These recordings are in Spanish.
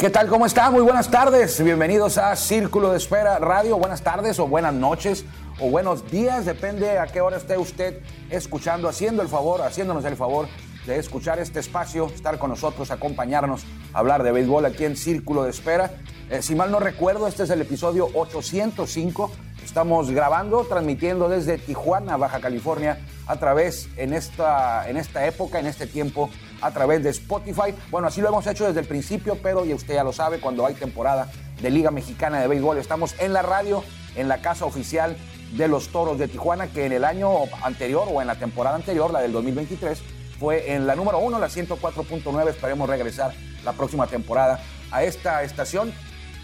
¿Qué tal? ¿Cómo está? Muy buenas tardes. Bienvenidos a Círculo de Espera Radio. Buenas tardes o buenas noches o buenos días. Depende a qué hora esté usted escuchando, haciendo el favor, haciéndonos el favor de escuchar este espacio, estar con nosotros, acompañarnos, hablar de béisbol aquí en Círculo de Espera. Eh, si mal no recuerdo, este es el episodio 805. Estamos grabando, transmitiendo desde Tijuana, Baja California, a través, en esta, en esta época, en este tiempo, a través de Spotify. Bueno, así lo hemos hecho desde el principio, pero ya usted ya lo sabe, cuando hay temporada de Liga Mexicana de Béisbol, estamos en la radio, en la casa oficial de los Toros de Tijuana, que en el año anterior o en la temporada anterior, la del 2023, fue en la número uno, la 104.9. Esperemos regresar la próxima temporada a esta estación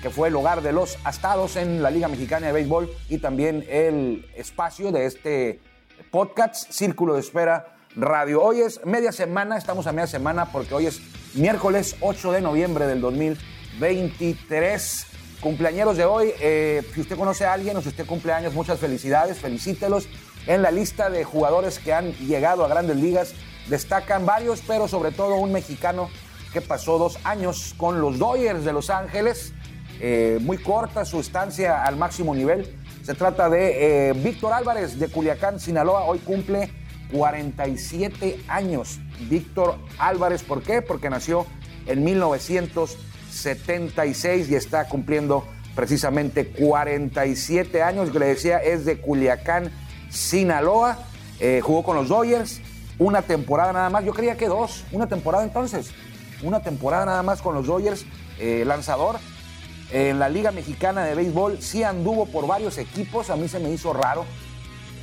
que fue el hogar de los astados en la Liga Mexicana de Béisbol y también el espacio de este podcast Círculo de Espera Radio. Hoy es media semana, estamos a media semana porque hoy es miércoles 8 de noviembre del 2023. Cumpleañeros de hoy, eh, si usted conoce a alguien o si usted cumple años, muchas felicidades, felicítelos. En la lista de jugadores que han llegado a grandes ligas destacan varios, pero sobre todo un mexicano que pasó dos años con los Dodgers de Los Ángeles. Eh, muy corta su estancia al máximo nivel. Se trata de eh, Víctor Álvarez de Culiacán, Sinaloa. Hoy cumple 47 años. Víctor Álvarez, ¿por qué? Porque nació en 1976 y está cumpliendo precisamente 47 años. Que le decía, es de Culiacán, Sinaloa. Eh, jugó con los Dodgers una temporada nada más. Yo creía que dos, una temporada entonces. Una temporada nada más con los Dodgers. Eh, lanzador en la Liga Mexicana de Béisbol. Sí anduvo por varios equipos. A mí se me hizo raro.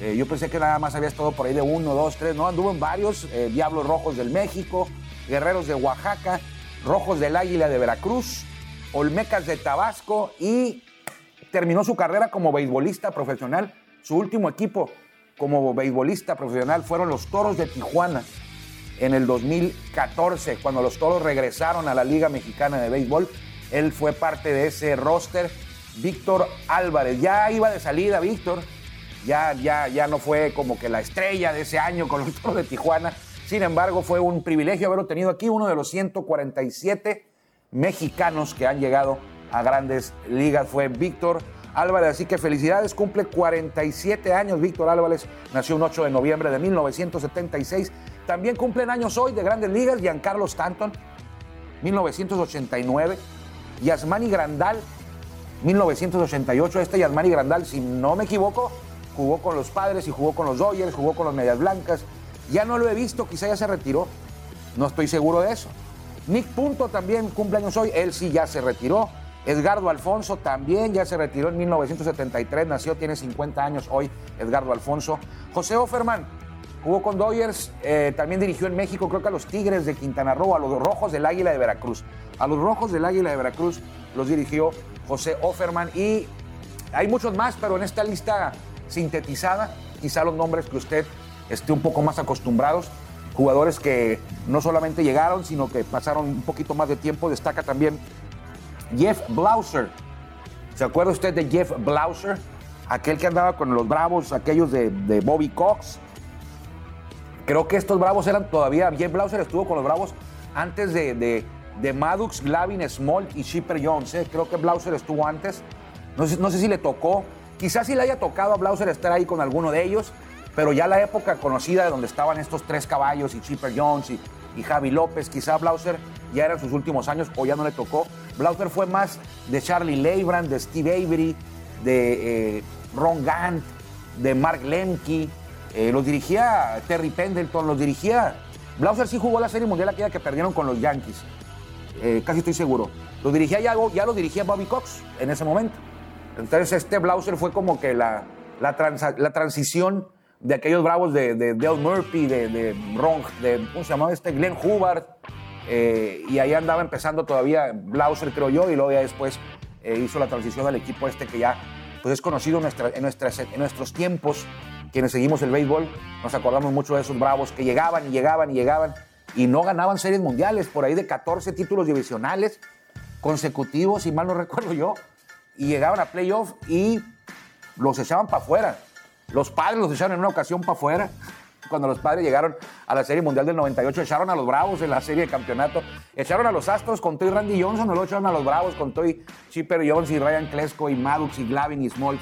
Eh, yo pensé que nada más había estado por ahí de uno, dos, tres. No, anduvo en varios. eh, Diablos Rojos del México, Guerreros de Oaxaca, Rojos del Águila de Veracruz, Olmecas de Tabasco y terminó su carrera como beisbolista profesional. Su último equipo como beisbolista profesional fueron los Toros de Tijuana en el 2014, cuando los Toros regresaron a la Liga Mexicana de Béisbol. Él fue parte de ese roster. Víctor Álvarez, ya iba de salida Víctor, ya, ya, ya no fue como que la estrella de ese año con los Toros de Tijuana. Sin embargo, fue un privilegio haberlo tenido aquí, uno de los 147 mexicanos que han llegado a grandes ligas. Fue Víctor Álvarez, así que felicidades, cumple 47 años. Víctor Álvarez nació un 8 de noviembre de 1976. También cumplen años hoy de grandes ligas Giancarlo Stanton, 1989. Yasmani Grandal, 1988. Este Yasmani Grandal, si no me equivoco, jugó con los padres y jugó con los Dodgers, jugó con los Medias Blancas. Ya no lo he visto, quizá ya se retiró. No estoy seguro de eso. Nick Punto también cumpleaños hoy, él sí ya se retiró. Edgardo Alfonso también ya se retiró en 1973, nació, tiene 50 años hoy Edgardo Alfonso. José Offerman jugó con Dodgers, eh, también dirigió en México, creo que a los Tigres de Quintana Roo, a los Rojos del Águila de Veracruz. A los Rojos del Águila de Veracruz los dirigió José Offerman y hay muchos más, pero en esta lista sintetizada, quizá los nombres que usted esté un poco más acostumbrados, jugadores que no solamente llegaron, sino que pasaron un poquito más de tiempo, destaca también Jeff Blauser. ¿Se acuerda usted de Jeff Blauser? Aquel que andaba con los Bravos, aquellos de, Bobby Cox. Creo que estos Bravos eran todavía, Jeff Blauser estuvo con los Bravos antes de, de, de Maddox, Glavin, Small y Shipper Jones. ¿eh? Creo que Blauser estuvo antes. No sé, no sé si le tocó. Quizás si le haya tocado a Blauser estar ahí con alguno de ellos, pero ya la época conocida de donde estaban estos tres caballos y Chipper Jones y, y Javi López, quizá Blauser ya eran sus últimos años o ya no le tocó. Blauser fue más de Charlie Leibrand, de Steve Avery, de eh, Ron Gant, de Mark Lemke. Eh, los dirigía Terry Pendleton, los dirigía. Blauser sí jugó la Serie Mundial aquella que perdieron con los Yankees. Eh, casi estoy seguro. Lo dirigía ya, ya lo dirigía Bobby Cox en ese momento. Entonces este Blauser fue como que la, la, transa- la transición de aquellos bravos de, de Dale Murphy, de, de Ron, de, ¿cómo se llamaba este? Glenn Hubbard. eh, y ahí andaba empezando todavía Blauser, creo yo, y luego ya después eh, hizo la transición al equipo este que ya pues es conocido en, nuestra- en, nuestras, en nuestros tiempos, quienes seguimos el béisbol, nos acordamos mucho de esos bravos que llegaban y llegaban y llegaban y no ganaban series mundiales, por ahí de 14 títulos divisionales consecutivos, si mal no recuerdo yo, y llegaban a playoff y los echaban para afuera. Los padres los echaron en una ocasión para afuera. Cuando los padres llegaron a la Serie Mundial del 98, echaron a los Bravos en la serie de campeonato. Echaron a los Astros con Toy Randy Johnson, no lo echaron a los Bravos con Toy Chipper Jones y Ryan Klesko y Maddox y Glavin y Smoltz.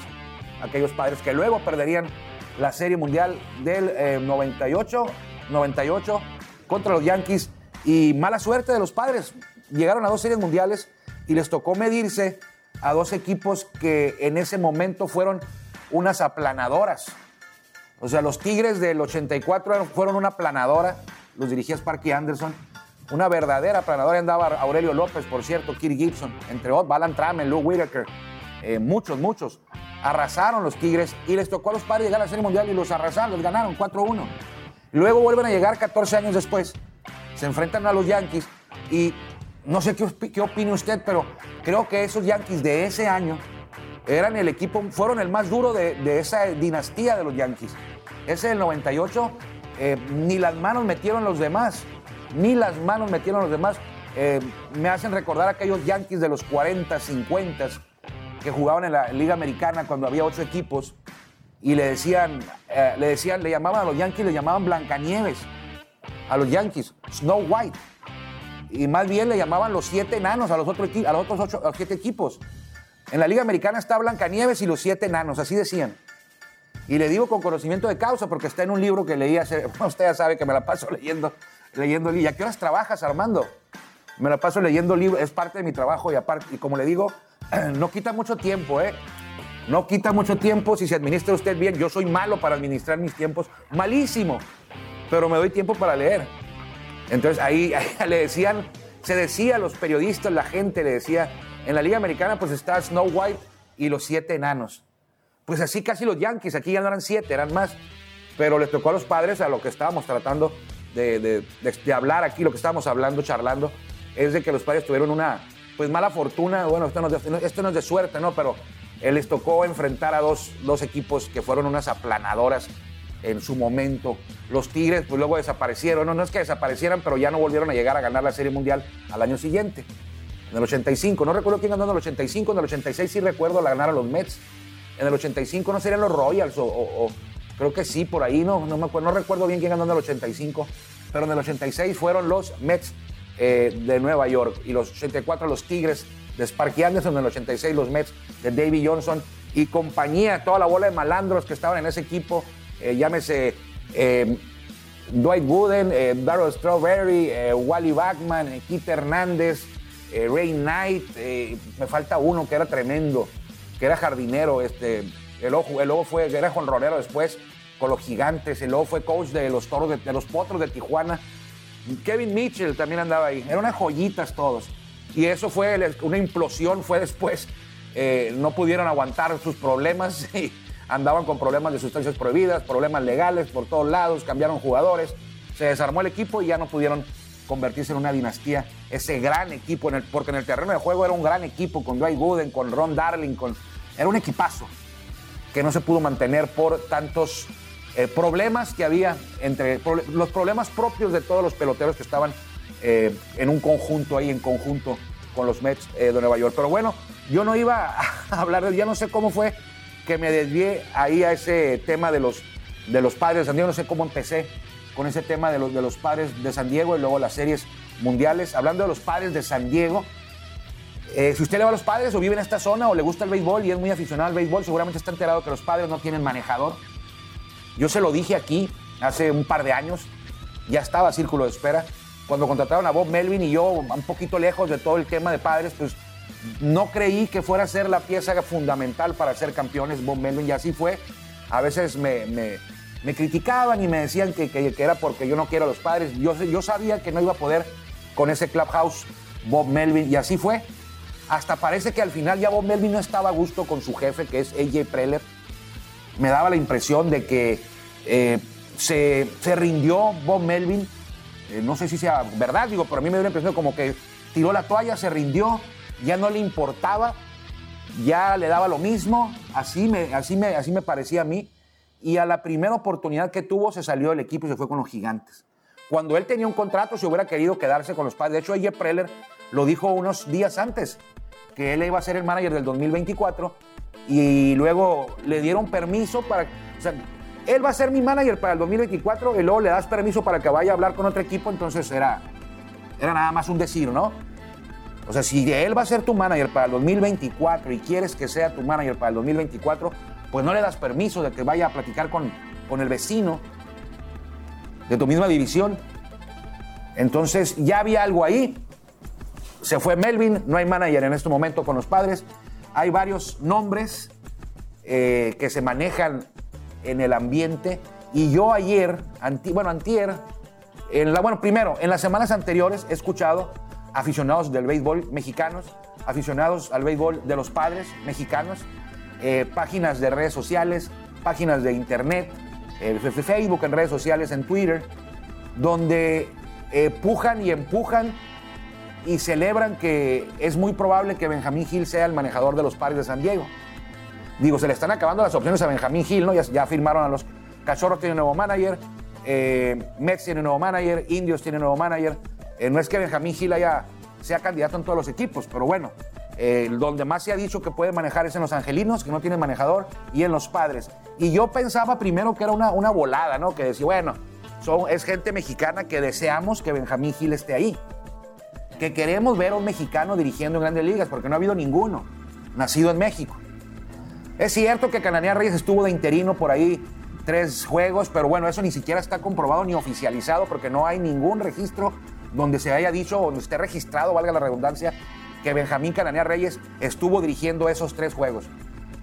Aquellos padres que luego perderían la Serie Mundial del eh, 98, 98 contra los Yankees. Y mala suerte de los padres. Llegaron a dos series mundiales y les tocó medirse a dos equipos que en ese momento fueron unas aplanadoras. O sea, los Tigres del 84 eran- fueron una aplanadora, los dirigía Sparky Anderson. Una verdadera aplanadora andaba Aurelio López, por cierto, Kirk Gibson, entre otros, Balan Trammell, Lou Whitaker, eh, muchos, muchos. Arrasaron los Tigres y les tocó a los padres llegar a la Serie Mundial y los arrasaron, los ganaron 4-1. Luego vuelven a llegar 14 años después, se enfrentan a los Yankees y no sé qué, op- qué opine usted, pero creo que esos Yankees de ese año eran el equipo, fueron el más duro de, de esa dinastía de los Yankees. Ese del 98, eh, ni las manos metieron los demás, ni las manos metieron los demás. Eh, me hacen recordar aquellos Yankees de los 40, 50 que jugaban en la Liga Americana cuando había ocho equipos y le decían, eh, le decían, le llamaban a los Yankees, le llamaban Blancanieves, a los Yankees, Snow White. Y más bien le llamaban los siete enanos a los otros, a los otros ocho, a los siete equipos. En la Liga Americana está Blancanieves y los siete enanos, así decían. Y le digo con conocimiento de causa porque está en un libro que leí hace, usted ya sabe que me la paso leyendo, leyendo. ¿Y a qué horas trabajas, Armando? Me la paso leyendo libros, es parte de mi trabajo y aparte, y como le digo, no quita mucho tiempo, ¿eh? No quita mucho tiempo si se administra usted bien. Yo soy malo para administrar mis tiempos, malísimo, pero me doy tiempo para leer. Entonces ahí, le decían, se decía a los periodistas, la gente le decía, en la Liga Americana pues está Snow White y los siete enanos. Pues así casi los Yankees, aquí ya no eran siete, eran más. Pero les tocó a los padres a lo que estábamos tratando de hablar aquí, lo que estábamos hablando, charlando, es de que los padres tuvieron una pues mala fortuna, bueno, esto no es de, esto no es de suerte, ¿no? Pero eh, les tocó enfrentar a dos, dos equipos que fueron unas aplanadoras en su momento. Los Tigres, pues luego desaparecieron. No, no es que desaparecieran, pero ya no volvieron a llegar a ganar la Serie Mundial al año siguiente. En el 85, no recuerdo quién ganó en el 85, en el 86 sí recuerdo la ganaron los Mets. En el 85 no serían los Royals o- creo que sí, por ahí, no, no me acuerdo, no recuerdo bien quién ganó en el 85, pero en el 86 fueron los Mets eh, de Nueva York y los 84 los Tigres de Sparky Anderson, en el 86 los Mets de Davey Johnson y compañía, toda la bola de malandros que estaban en ese equipo, eh, llámese eh, Dwight Wooden, eh, Darryl Strawberry, eh, Wally Backman, eh, Keith Hernández, Ray Knight, me falta uno que era tremendo, que era jardinero, este, el luego, el luego fue, era jonronero después con los gigantes, el luego fue coach de los toros, de, los potros de Tijuana. Kevin Mitchell también andaba ahí, eran unas joyitas todos. Y eso fue una implosión, fue después, no pudieron aguantar sus problemas y andaban con problemas de sustancias prohibidas, problemas legales por todos lados, cambiaron jugadores, se desarmó el equipo y ya no pudieron convertirse en una dinastía. Ese gran equipo, porque en el terreno de juego era un gran equipo con Dwight Gooden, con Ron Darling, con, era un equipazo que no se pudo mantener por tantos eh, problemas que había entre los problemas propios de todos los peloteros que estaban eh, en un conjunto ahí, en conjunto con los Mets eh, de Nueva York. Pero bueno, yo no iba a hablar de, ya no sé cómo fue que me desvié ahí a ese tema de los, de los padres de San Diego, no sé cómo empecé con ese tema de los, de los padres de San Diego y luego las series mundiales, hablando de los padres de San Diego. Eh, si usted le va a los padres o vive en esta zona o le gusta el béisbol y es muy aficionado al béisbol, seguramente está enterado que los padres no tienen manejador. Yo se lo dije aquí hace un par de años, ya estaba Círculo de Espera. Cuando contrataron a Bob Melvin y yo, un poquito lejos de todo el tema de padres, pues no creí que fuera a ser la pieza fundamental para ser campeones Bob Melvin y así fue. A veces me, me, criticaban y me decían que, que, era porque yo no quiero a los padres. Yo, yo sabía que no iba a poder con ese clubhouse Bob Melvin y así fue. Hasta parece que al final ya Bob Melvin no estaba a gusto con su jefe, que es AJ Preller. Me daba la impresión de que eh, se, se, rindió Bob Melvin. Eh, no sé si sea verdad, digo, pero a mí me dio la impresión como que tiró la toalla, se rindió, ya no le importaba, ya le daba lo mismo. Así me, así me, así me parecía a mí. Y a la primera oportunidad que tuvo, se salió del equipo y se fue con los gigantes. Cuando él tenía un contrato, se hubiera querido quedarse con los padres. De hecho, AJ Preller lo dijo unos días antes, que él iba a ser el manager del 2024 y luego le dieron permiso para... O sea, él va a ser mi manager para el 2024 y luego le das permiso para que vaya a hablar con otro equipo, entonces era, era nada más un decir, ¿no? O sea, si él va a ser tu manager para el 2024 y quieres que sea tu manager para el 2024, pues no le das permiso de que vaya a platicar con, con el vecino de tu misma división. Entonces ya había algo ahí. Se fue Melvin, no hay manager en este momento con los padres. Hay varios nombres eh, que se manejan en el ambiente. Y yo ayer, bueno, antier, en la, bueno, primero, en las semanas anteriores he escuchado aficionados del béisbol mexicanos, aficionados al béisbol de los padres mexicanos, eh, páginas de redes sociales, páginas de internet, eh, Facebook, en redes sociales, en Twitter, donde eh, pujan y empujan y celebran que es muy probable que Benjamín Gil sea el manejador de los pares de San Diego. Digo, se le están acabando las opciones a Benjamín Gil, ¿no? Ya, firmaron a los Cachorros, tiene nuevo manager, eh, Mets tiene nuevo manager, Indios tiene nuevo manager. Eh, no es que Benjamín Gil haya, sea candidato en todos los equipos, pero bueno, donde más se ha dicho que puede manejar es en los Angelinos, que no tienen manejador, y en los Padres. Y yo pensaba primero que era una, una volada, ¿no? Que decía, bueno, son, es gente mexicana que deseamos que Benjamín Gil esté ahí que queremos ver a un mexicano dirigiendo en grandes ligas, porque no ha habido ninguno nacido en México. Es cierto que Cananea Reyes estuvo de interino por ahí tres juegos, pero bueno, eso ni siquiera está comprobado ni oficializado, porque no hay ningún registro donde se haya dicho, donde esté registrado, valga la redundancia, que Benjamín Cananea Reyes estuvo dirigiendo esos tres juegos.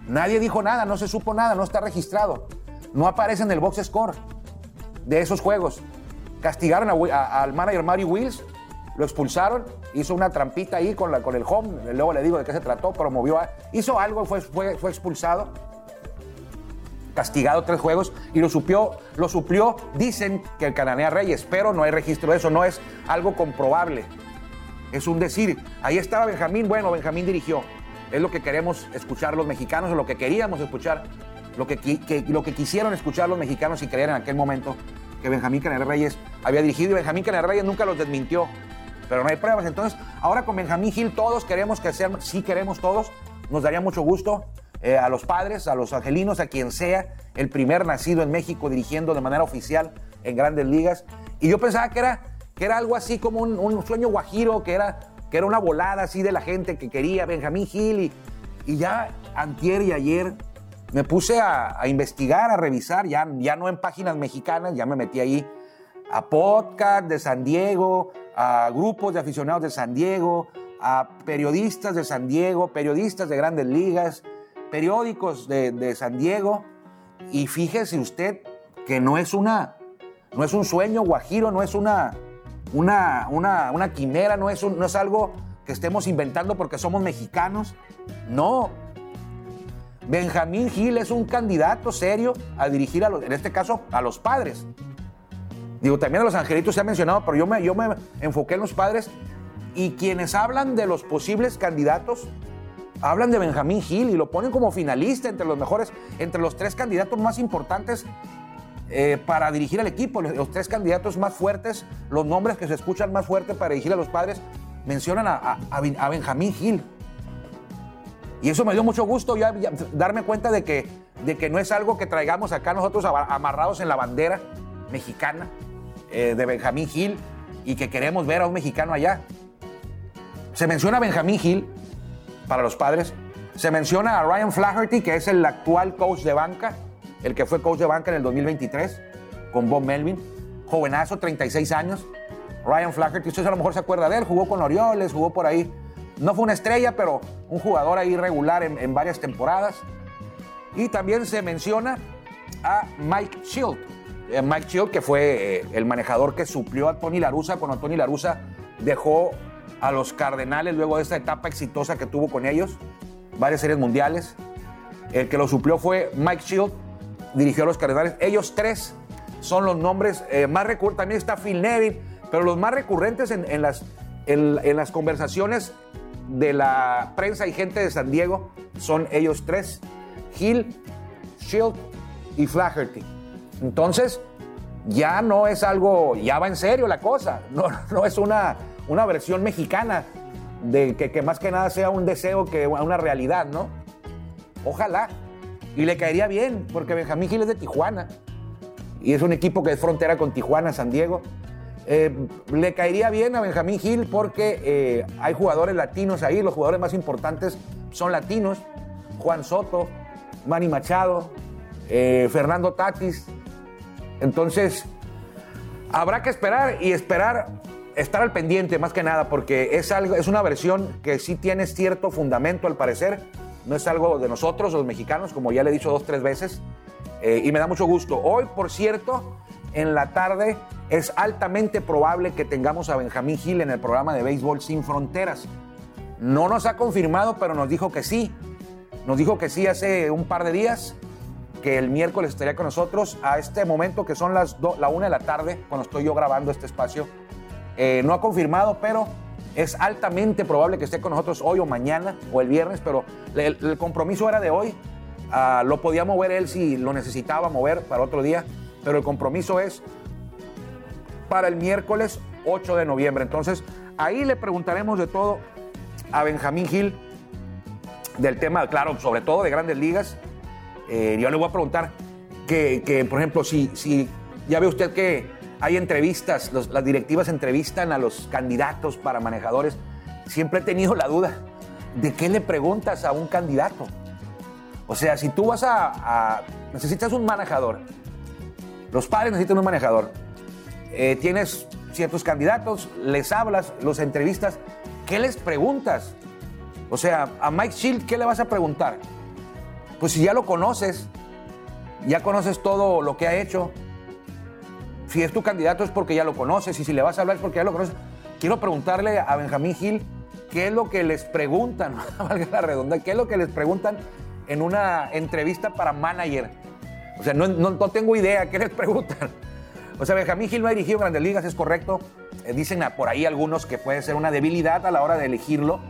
Nadie dijo nada, no se supo nada, no está registrado. No aparece en el box score de esos juegos. Castigaron al manager Mario Wills lo expulsaron, hizo una trampita ahí con, la, con el home, luego le digo de qué se trató, promovió, hizo algo, fue, fue expulsado, castigado tres juegos y lo supió, lo suplió, dicen que el Cananea Reyes, pero no hay registro de eso, no es algo comprobable. Es un decir, ahí estaba Benjamín, bueno, Benjamín dirigió. Es lo que queremos escuchar los mexicanos, o lo que queríamos escuchar, lo que, lo que quisieron escuchar los mexicanos y creer en aquel momento que Benjamín Cananea Reyes había dirigido y Benjamín Cananea Reyes nunca los desmintió pero no hay pruebas. Entonces, ahora con Benjamín Gil todos queremos que sean, sí queremos todos, nos daría mucho gusto eh, a los padres, a los angelinos, a quien sea el primer nacido en México dirigiendo de manera oficial en grandes ligas. Y yo pensaba que era, que era algo así como un, sueño guajiro, que era, que era una volada así de la gente que quería Benjamín Gil. Y, y ya antier y ayer me puse a, a, investigar, a revisar, ya, ya no en páginas mexicanas, ya me metí ahí a podcast de San Diego, a grupos de aficionados de San Diego, a periodistas de San Diego, periodistas de grandes ligas, periódicos de, San Diego. Y fíjese usted que no es una, no es un sueño guajiro, no es una, una, una, una quimera, no es, no es algo que estemos inventando porque somos mexicanos. No. Benjamín Gil es un candidato serio a dirigir, a los, en este caso, a los padres. Digo, también a los angelitos se ha mencionado, pero yo me, yo me enfoqué en los padres y quienes hablan de los posibles candidatos hablan de Benjamín Gil y lo ponen como finalista entre los mejores, entre los tres candidatos más importantes eh, para dirigir al equipo, los tres candidatos más fuertes, los nombres que se escuchan más fuertes para dirigir a los padres, mencionan a, Benjamín Gil. Y eso me dio mucho gusto ya, darme cuenta de que, de que no es algo que traigamos acá nosotros amarrados en la bandera mexicana, eh, de Benjamín Gil. y que queremos ver a un mexicano allá. Se menciona a Benjamín Hill para los padres. Se menciona a Ryan Flaherty, que es el actual coach de banca, el que fue coach de banca en el 2023 con Bob Melvin. Jovenazo, 36 años. Ryan Flaherty, usted a lo mejor se acuerda de él, jugó con Orioles, jugó por ahí. No fue una estrella, pero un jugador ahí regular en, varias temporadas. Y también se menciona a Mike Shield. Eh, Mike Shield, que fue eh, el manejador que suplió a Tony Larusa cuando Tony Larusa dejó a los Cardenales luego de esta etapa exitosa que tuvo con ellos, varias series mundiales. El que lo suplió fue Mike Shield, dirigió a los Cardenales. Ellos tres son los nombres eh, más recurrentes. También está Phil Neville, pero los más recurrentes en, las, en, las conversaciones de la prensa y gente de San Diego son ellos tres: Hill, Shield y Flaherty. Entonces, ya no es algo, ya va en serio la cosa. No, no es una, una versión mexicana de que, más que nada sea un deseo que una realidad, ¿no? Ojalá. Y le caería bien, porque Benjamín Gil es de Tijuana. Y es un equipo que es frontera con Tijuana, San Diego. Eh, le caería bien a Benjamín Gil porque eh, hay jugadores latinos ahí, los jugadores más importantes son latinos. Juan Soto, Manny Machado, eh, Fernando Tatis. Entonces, habrá que esperar y esperar estar al pendiente más que nada porque es, algo, es una versión que sí tiene cierto fundamento al parecer. No es algo de nosotros, los mexicanos, como ya le he dicho dos, tres veces. Eh, y me da mucho gusto. Hoy, por cierto, en la tarde es altamente probable que tengamos a Benjamín Gil en el programa de Béisbol Sin Fronteras. No nos ha confirmado, pero nos dijo que sí. Nos dijo que sí hace un par de días, que el miércoles estaría con nosotros a este momento que son las la una de la tarde, cuando estoy yo grabando este espacio. Eh, no ha confirmado, pero es altamente probable que esté con nosotros hoy o mañana o el viernes, pero el compromiso era de hoy Ah, lo podía mover él si lo necesitaba mover para otro día, pero el compromiso es para el miércoles 8 de noviembre. Entonces, ahí le preguntaremos de todo a Benjamín Gil del tema, claro, sobre todo de grandes ligas. Eh, yo le voy a preguntar que, por ejemplo, si, si ya ve usted que hay entrevistas, las directivas entrevistan a los candidatos para manejadores, siempre he tenido la duda de qué le preguntas a un candidato. O sea, si tú vas a, necesitas un manejador, los padres necesitan un manejador, eh, tienes ciertos candidatos, les hablas, los entrevistas, ¿qué les preguntas? O sea, a Mike Shield, ¿qué le vas a preguntar? Pues si ya lo conoces, ya conoces todo lo que ha hecho, si es tu candidato es porque ya lo conoces y si le vas a hablar es porque ya lo conoces. Quiero preguntarle a Benjamín Gil qué es lo que les preguntan, valga la redonda, qué es lo que les preguntan en una entrevista para manager. O sea, no, no, tengo idea qué les preguntan. O sea, Benjamín Gil no ha dirigido Grandes Ligas, es correcto. Eh, dicen por ahí algunos que puede ser una debilidad a la hora de elegirlo,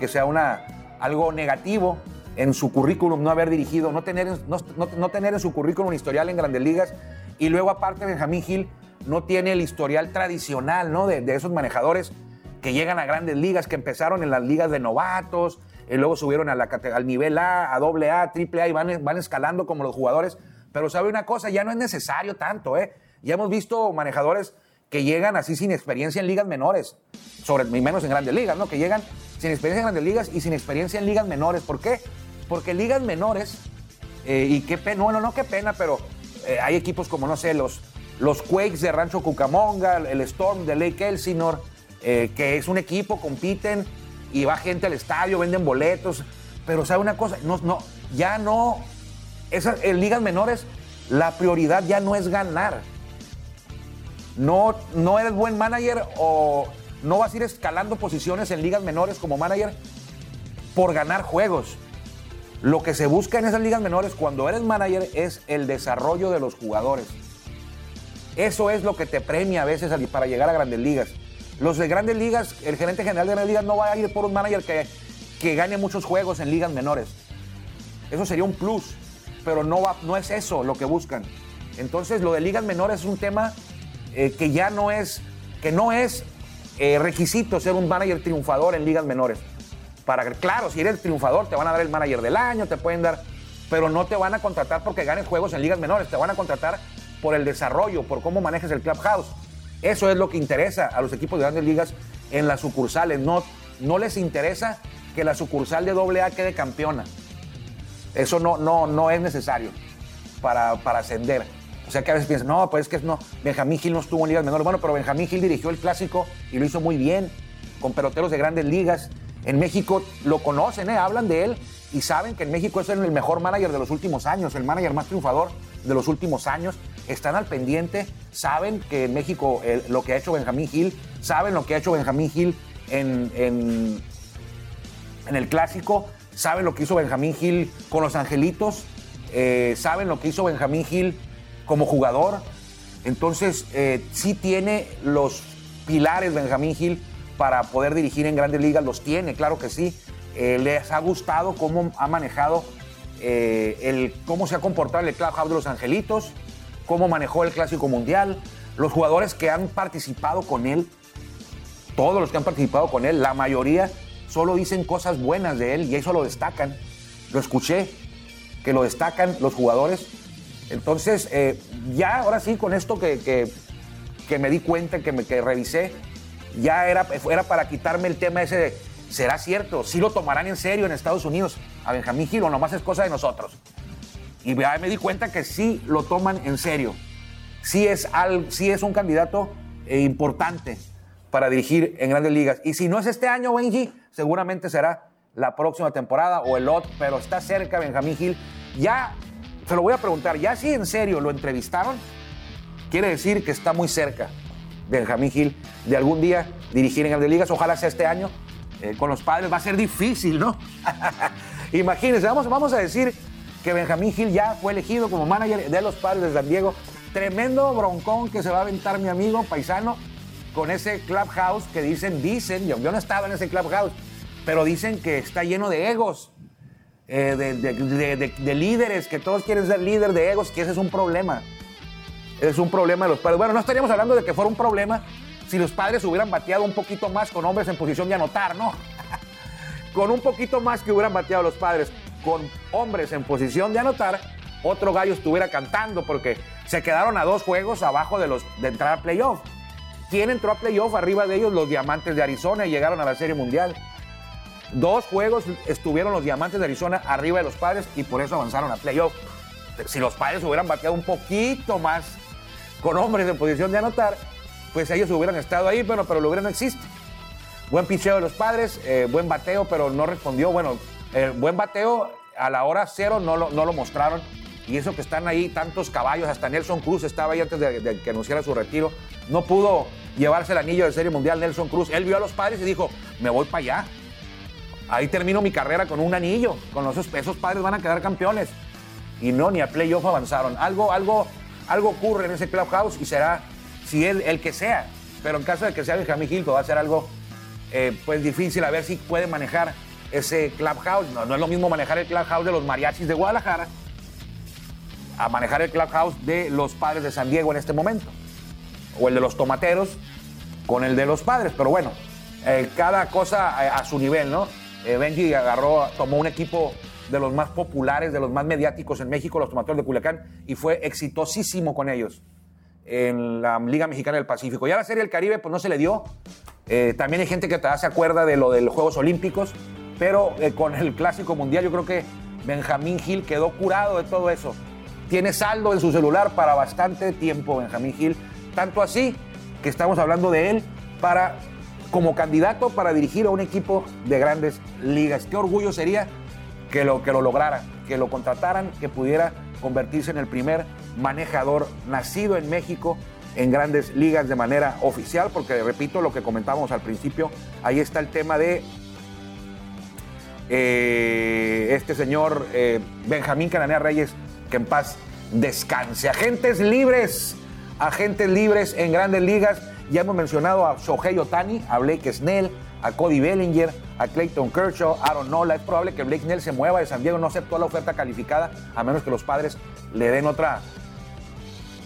que sea una, algo negativo en su currículum no haber dirigido, no tener, no, no, tener en su currículum un historial en Grandes Ligas. Y luego, aparte, Benjamín Gil no tiene el historial tradicional ¿no? de, de esos manejadores que llegan a Grandes Ligas, que empezaron en las ligas de novatos, y luego subieron a la, al nivel A, a doble A, triple A y van, van escalando como los jugadores. Pero sabe una cosa, ya no es necesario tanto, ¿eh? Ya hemos visto manejadores que llegan así sin experiencia en ligas menores, sobre menos en grandes ligas, ¿no? Que llegan sin experiencia en grandes ligas y sin experiencia en ligas menores. ¿Por qué? Porque ligas menores, eh, y qué pena, bueno, no qué pena, pero eh, hay equipos como, no sé, los, los Quakes de Rancho Cucamonga, el Storm de Lake Elsinore, eh, que es un equipo, compiten y va gente al estadio, venden boletos. Pero sabe una cosa, no, no, ya no, esas, en ligas menores la prioridad ya no es ganar. No, no eres buen manager o no vas a ir escalando posiciones en ligas menores como manager por ganar juegos. Lo que se busca en esas ligas menores cuando eres manager es el desarrollo de los jugadores. Eso es lo que te premia a veces para llegar a grandes ligas. Los de grandes ligas, el gerente general de grandes ligas no va a ir por un manager que, que gane muchos juegos en ligas menores. Eso sería un plus, pero no, va, no es eso lo que buscan. Entonces, lo de ligas menores es un tema eh, que ya no es, que no es eh, requisito ser un manager triunfador en ligas menores. Claro, si eres triunfador, te van a dar el manager del año, te pueden dar, pero no te van a contratar porque ganes juegos en ligas menores, te van a contratar por el desarrollo, por cómo manejes el clubhouse. Eso es lo que interesa a los equipos de grandes ligas en las sucursales. No, no les interesa que la sucursal de AA quede campeona. Eso no, no, no es necesario para, para ascender. O sea que a veces piensan, no, pues es que no, Benjamín Gil no estuvo en ligas menores. Bueno, pero Benjamín Gil dirigió el clásico y lo hizo muy bien, con peloteros de grandes ligas. En México lo conocen, ¿eh? hablan de él y saben que en México es el mejor manager de los últimos años, el manager más triunfador de los últimos años. Están al pendiente, saben que en México lo que ha hecho Benjamín Gil, saben lo que ha hecho Benjamín Gil en, en, el clásico, saben lo que hizo Benjamín Gil con los Angelitos, eh, saben lo que hizo Benjamín Gil como jugador. Entonces, eh, sí tiene los pilares Benjamín Gil para poder dirigir en grandes ligas, los tiene, claro que sí. Eh, les ha gustado cómo ha manejado, el, cómo se ha comportado el Clubhouse de los Angelitos, cómo manejó el Clásico Mundial, los jugadores que han participado con él, todos los que han participado con él, la mayoría solo dicen cosas buenas de él y eso lo destacan. Lo escuché, que lo destacan los jugadores. Entonces, eh, ya ahora sí, con esto que, que, me di cuenta, que, me, que revisé, ya era, era para quitarme el tema ese de, ¿será cierto? ¿Sí lo tomarán en serio en Estados Unidos a Benjamín Gil o nomás es cosa de nosotros? Y ya me di cuenta que sí lo toman en serio. Sí es, al, sí es un candidato eh, importante para dirigir en grandes ligas. Y si no es este año, Benji, seguramente será la próxima temporada o el otro, pero está cerca Benjamín Gil. Ya, se lo voy a preguntar, ya si en serio lo entrevistaron, quiere decir que está muy cerca Benjamín Gil de algún día dirigir en Grandes Ligas, ojalá sea este año. Eh, con los padres va a ser difícil, ¿no? Imagínense, vamos, vamos a decir que Benjamín Gil ya fue elegido como manager de los padres de San Diego. Tremendo broncón que se va a aventar mi amigo paisano con ese clubhouse que dicen, dicen, yo, yo no estaba en ese clubhouse, pero dicen que está lleno de egos, eh, de, líderes, que todos quieren ser líder de egos, que ese es un problema. Es un problema de los padres. Bueno, no estaríamos hablando de que fuera un problema si los padres hubieran bateado un poquito más con hombres en posición de anotar, ¿no? con un poquito más que hubieran bateado los padres con hombres en posición de anotar, otro gallo estuviera cantando porque se quedaron a dos juegos abajo de, los, de entrar a playoff. ¿Quién entró a playoff arriba de ellos? Los Diamantes de Arizona y llegaron a la Serie Mundial. Dos juegos estuvieron los Diamantes de Arizona arriba de los Padres y por eso avanzaron a playoff. Si los Padres hubieran bateado un poquito más con hombres en posición de anotar, pues ellos hubieran estado ahí, pero, pero hubieran no existe. Buen picheo de los Padres, eh, buen bateo, pero no respondió. Bueno, el buen bateo a la hora cero no lo, no lo mostraron. Y eso que están ahí tantos caballos, hasta Nelson Cruz estaba ahí antes de, que anunciara su retiro. No pudo llevarse el anillo de Serie Mundial Nelson Cruz. Él vio a los padres y dijo, me voy para allá ahí termino mi carrera con un anillo, con los, esos padres van a quedar campeones. Y no, ni a playoff avanzaron. Algo, algo, algo ocurre en ese clubhouse y será, si él, el que sea, pero en caso de que sea Benjamín Gil, va a ser algo eh, pues difícil a ver si puede manejar ese clubhouse. No, no es lo mismo manejar el clubhouse de los mariachis de Guadalajara a manejar el clubhouse de los padres de San Diego en este momento. O el de los tomateros con el de los padres. Pero bueno, eh, cada cosa a, a su nivel, ¿no? Eh, Benji agarró, tomó un equipo de los más populares, de los más mediáticos en México, los tomateros de Culiacán, y fue exitosísimo con ellos en la Liga Mexicana del Pacífico. Ya la Serie del Caribe, pues no se le dio. Eh, también hay gente que todavía se acuerda de lo de los Juegos Olímpicos, pero eh, con el Clásico Mundial yo creo que Benjamín Gil quedó curado de todo eso. Tiene saldo en su celular para bastante tiempo Benjamín Gil, tanto así que estamos hablando de él para como candidato para dirigir a un equipo de grandes ligas. Qué orgullo sería que lo, que lo lograra, que lo contrataran, que pudiera convertirse en el primer manejador nacido en México en grandes ligas de manera oficial, porque repito lo que comentábamos al principio, ahí está el tema de eh, este señor eh, Benjamín Cananea Reyes, que en paz descanse. Agentes libres, agentes libres en grandes ligas ya hemos mencionado a Shohei Otani, a Blake Snell, a Cody Bellinger, a Clayton Kershaw, Aaron Nola. Es probable que Blake Snell se mueva de San Diego, no aceptó la oferta calificada, a menos que los padres le den otra,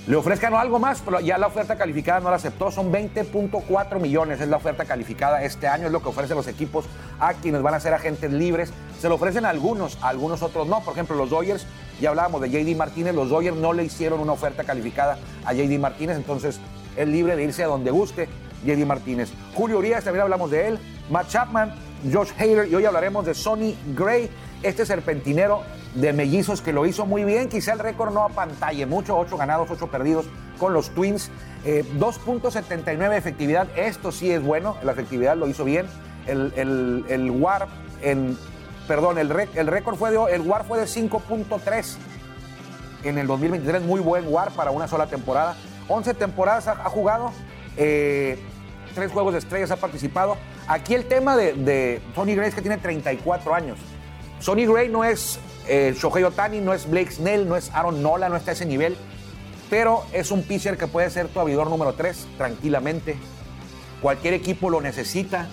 le ofrezcan algo más, pero ya la oferta calificada no la aceptó. Son 20.4 millones, es la oferta calificada este año, es lo que ofrecen los equipos a quienes van a ser agentes libres. Se lo ofrecen a algunos, a algunos otros no. Por ejemplo, los Dodgers, ya hablábamos de JD Martínez, los Dodgers no le hicieron una oferta calificada a JD Martínez, entonces es libre de irse a donde guste. JD Martínez. Julio Urias, también hablamos de él. Matt Chapman, Josh Hader y hoy hablaremos de Sonny Gray, este serpentinero de mellizos que lo hizo muy bien. Quizá el récord no apantalle mucho, 8 ganados, 8 perdidos con los Twins. 2.79 efectividad, esto sí es bueno, la efectividad lo hizo bien. El, el, WAR en, perdón, el, el récord fue de, el WAR fue de 5.3 en el 2023, muy buen WAR para una sola temporada. 11 temporadas ha, jugado, eh, tres juegos de estrellas ha participado. Aquí el tema de, de Tony Gray es que tiene 34 años. Sonny Gray no es eh, Shohei Otani, no es Blake Snell, no es Aaron Nola, no está a ese nivel, pero es un pitcher que puede ser tu abridor número 3 tranquilamente. Cualquier equipo lo necesita.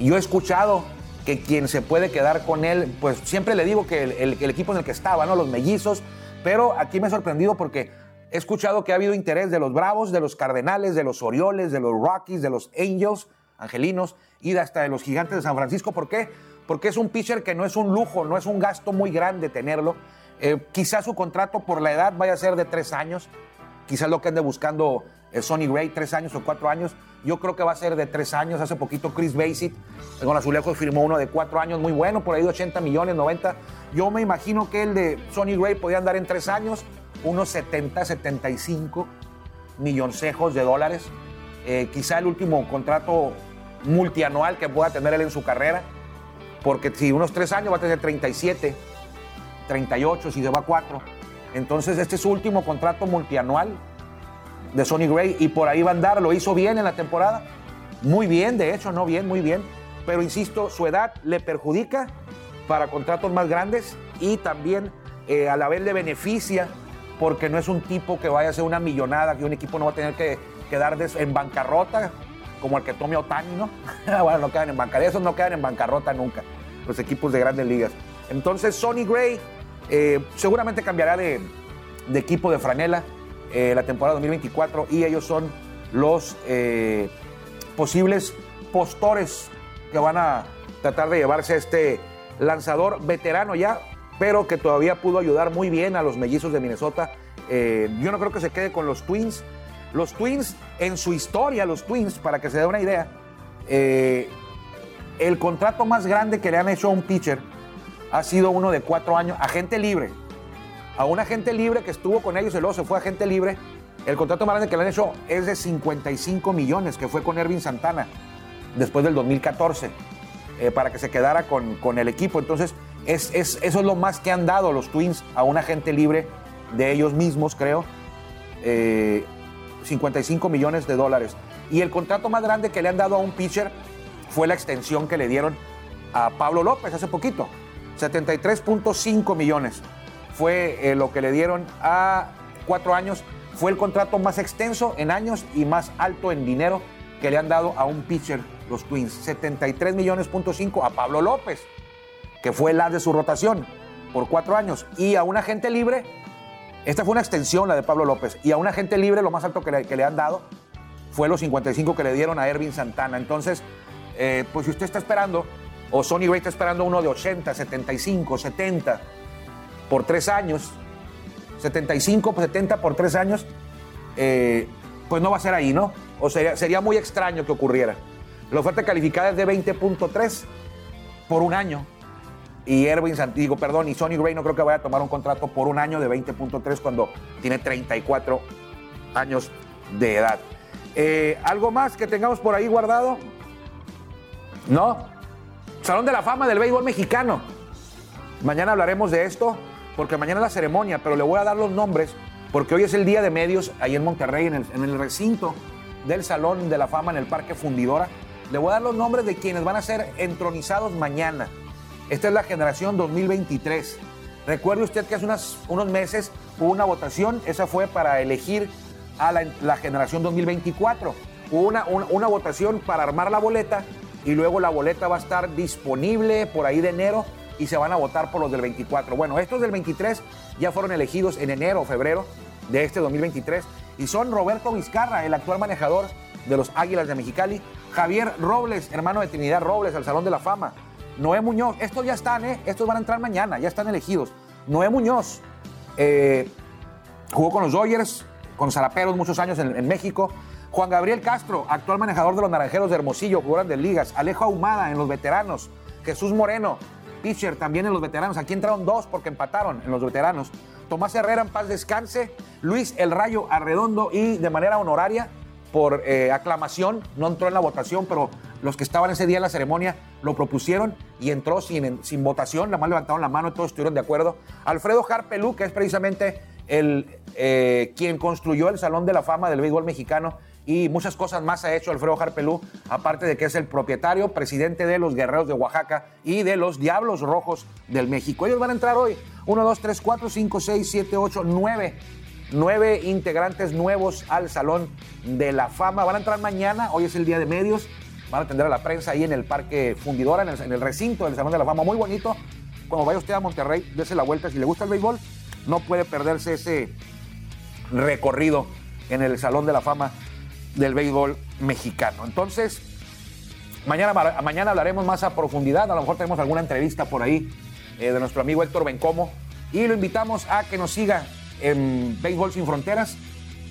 Yo he escuchado que quien se puede quedar con él, pues siempre le digo que el, equipo en el que estaba, ¿no? Los mellizos, pero aquí me he sorprendido porque he escuchado que ha habido interés de los Bravos, de los Cardenales, de los Orioles, de los Rockies, de los Angels, Angelinos y hasta de los Gigantes de San Francisco. ¿Por qué? porque es un pitcher que no es un lujo, no es un gasto muy grande tenerlo. Eh, quizás su contrato por la edad vaya a ser de tres años, quizás lo que ande buscando es Sonny Gray, tres años o cuatro años. Yo creo que va a ser de tres años. Hace poquito Chris Basic con Azulejos firmó uno de cuatro años muy bueno, por ahí de 80 millones, 90. Yo me imagino que el de Sonny Gray podía andar en tres años, unos 70, 75 milloncejos de dólares. Eh, quizá el último contrato multianual que pueda tener él en su carrera porque si unos tres años va a tener 37, 38 si se va a cuatro. Entonces este es su último contrato multianual de Sonny Gray y por ahí va a andar, lo hizo bien en la temporada, muy bien, de hecho, no bien, muy bien, pero insisto, su edad le perjudica para contratos más grandes y también eh, a la vez le beneficia porque no es un tipo que vaya a ser una millonada, que un equipo no va a tener que quedar en bancarrota como el que tome Otani, ¿no? bueno, no quedan en bancarrota, esos no quedan en bancarrota nunca, los equipos de grandes ligas. Entonces, Sonny Gray eh, seguramente cambiará de, equipo de franela eh, la temporada 2024 y ellos son los eh, posibles postores que van a tratar de llevarse a este lanzador veterano ya, pero que todavía pudo ayudar muy bien a los mellizos de Minnesota. yo no creo que se quede con los Twins. Los Twins, en su historia, los Twins, para que se dé una idea, eh, el contrato más grande que le han hecho a un pitcher ha sido uno de cuatro años, agente libre. A un agente libre que estuvo con ellos y luego se fue agente libre. El contrato más grande que le han hecho es de 55 millones, que fue con Ervin Santana, después del 2014, eh, para que se quedara con, con el equipo. Entonces, es, eso es lo más que han dado los Twins a un agente libre de ellos mismos, creo. Eh, 55 millones de dólares. Y el contrato más grande que le han dado a un pitcher fue la extensión que le dieron a Pablo López hace poquito. 73.5 millones fue eh, lo que le dieron a cuatro años. Fue el contrato más extenso en años y más alto en dinero que le han dado a un pitcher los Twins. 73 millones a Pablo López, que fue el as de su rotación por cuatro años. Y a un agente libre esta fue una extensión, la de Pablo López. Y a un agente libre, lo más alto que le, han dado fue los 55 que le dieron a Ervin Santana. Entonces, eh, pues si usted está esperando, o Sony Gray está esperando uno de 80, 75, 70 por tres años, 75, 70 por tres años, eh, pues no va a ser ahí, ¿no? O sería, sería muy extraño que ocurriera. La oferta calificada es de 20.3 por un año. Y Erwin Santiago, perdón, y Sonny Gray no creo que vaya a tomar un contrato por un año de 20.3 cuando tiene 34 años de edad. Eh, ¿Algo más que tengamos por ahí guardado? ¿No? Salón de la Fama del Béisbol Mexicano. Mañana hablaremos de esto, porque mañana es la ceremonia, pero le voy a dar los nombres, porque hoy es el día de medios ahí en Monterrey, en el recinto del Salón de la Fama en el Parque Fundidora. Le voy a dar los nombres de quienes van a ser entronizados mañana. Esta es la generación 2023. Recuerde usted que hace unos meses hubo una votación, esa fue para elegir a la, generación 2024. Hubo una, una, votación para armar la boleta y luego la boleta va a estar disponible por ahí de enero y se van a votar por los del 24. Bueno, estos del 23 ya fueron elegidos en enero o febrero de este 2023 y son Roberto Vizcarra, el actual manejador de los Águilas de Mexicali, Javier Robles, hermano de Trinidad Robles, al Salón de la Fama, Noé Muñoz, estos ya están, ¿eh? Estos van a entrar mañana, ya están elegidos. Noé Muñoz eh, jugó con los Dodgers, con Zaraperos muchos años en, México. Juan Gabriel Castro, actual manejador de los Naranjeros de Hermosillo, jugador de ligas. Alejo Ahumada en los veteranos. Jesús Moreno, pitcher también en los veteranos. Aquí entraron dos porque empataron en los veteranos. Tomás Herrera en paz descanse. Luis El Rayo Arredondo y de manera honoraria por eh, aclamación, no entró en la votación, pero los que estaban ese día en la ceremonia lo propusieron y entró sin, sin votación, la más levantaron la mano y todos estuvieron de acuerdo. Alfredo Harpelú, que es precisamente el, eh, quien construyó el Salón de la Fama del Béisbol Mexicano y muchas cosas más ha hecho Alfredo Harpelú, aparte de que es el propietario, presidente de los Guerreros de Oaxaca y de los Diablos Rojos del México. Ellos van a entrar hoy, 1, 2, 3, 4, 5, 6, 7, 8, 9 nueve integrantes nuevos al Salón de la Fama. Van a entrar mañana, hoy es el día de medios. Van a atender a la prensa ahí en el Parque Fundidora, en el, recinto del Salón de la Fama. Muy bonito. Cuando vaya usted a Monterrey, dése la vuelta. Si le gusta el béisbol, no puede perderse ese recorrido en el Salón de la Fama del béisbol mexicano. Entonces, mañana, mañana hablaremos más a profundidad. A lo mejor tenemos alguna entrevista por ahí eh, de nuestro amigo Héctor Bencomo. Y lo invitamos a que nos siga en Béisbol Sin Fronteras.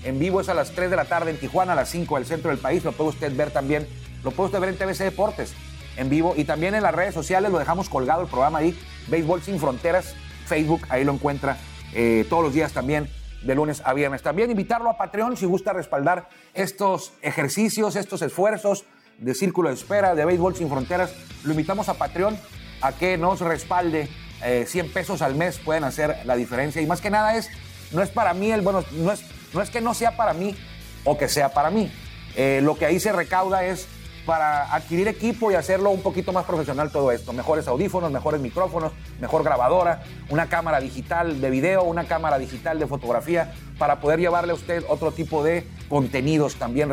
En vivo es a las 3 de la tarde en Tijuana, a las 5 del centro del país. Lo puede usted ver también, lo puede usted ver en TVC Deportes en vivo y también en las redes sociales. Lo dejamos colgado el programa ahí, Béisbol Sin Fronteras, Facebook, ahí lo encuentra eh, todos los días también, de lunes a viernes. También invitarlo a Patreon si gusta respaldar estos ejercicios, estos esfuerzos de Círculo de Espera, de Béisbol Sin Fronteras. Lo invitamos a Patreon a que nos respalde. 100 eh, pesos al mes pueden hacer la diferencia y más que nada es no es para mí el bueno, no es, no es que no sea para mí o que sea para mí. Eh, lo que ahí se recauda es para adquirir equipo y hacerlo un poquito más profesional todo esto. Mejores audífonos, mejores micrófonos, mejor grabadora, una cámara digital de video, una cámara digital de fotografía, para poder llevarle a usted otro tipo de contenidos también,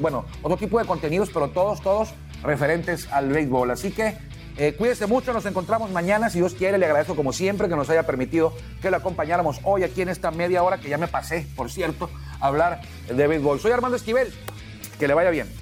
bueno, otro tipo de contenidos, pero todos, todos referentes al béisbol. Así que eh, cuídese mucho, nos encontramos mañana. Si Dios quiere, le agradezco como siempre que nos haya permitido que lo acompañáramos hoy aquí en esta media hora que ya me pasé, por cierto, a hablar de béisbol. Soy Armando Esquivel, que le vaya bien.